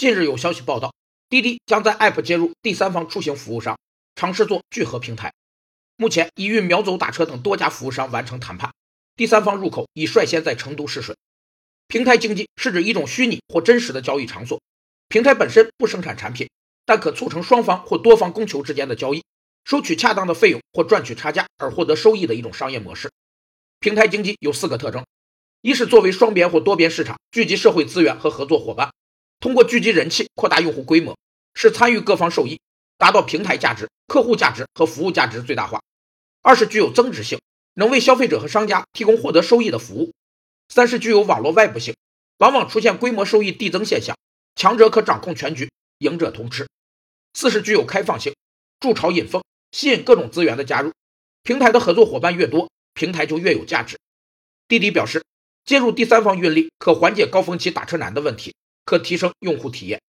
近日有消息报道，滴滴将在 App 接入第三方出行服务商，尝试做聚合平台。目前已与秒走打车等多家服务商完成谈判，第三方入口已率先在成都试水。平台经济是指一种虚拟或真实的交易场所，平台本身不生产产品，但可促成双方或多方供求之间的交易，收取恰当的费用或赚取差价而获得收益的一种商业模式。平台经济有四个特征：一是作为双边或多边市场聚集社会资源和合作伙伴。通过聚集人气、扩大用户规模，使参与各方受益，达到平台价值、客户价值和服务价值最大化。二是具有增值性，能为消费者和商家提供获得收益的服务。三是具有网络外部性，往往出现规模收益递增现象，强者可掌控全局，赢者通吃。四是具有开放性，筑巢引凤，吸引各种资源的加入。平台的合作伙伴越多，平台就越有价值。滴滴表示，接入第三方运力可缓解高峰期打车难的问题。可提升用户体验。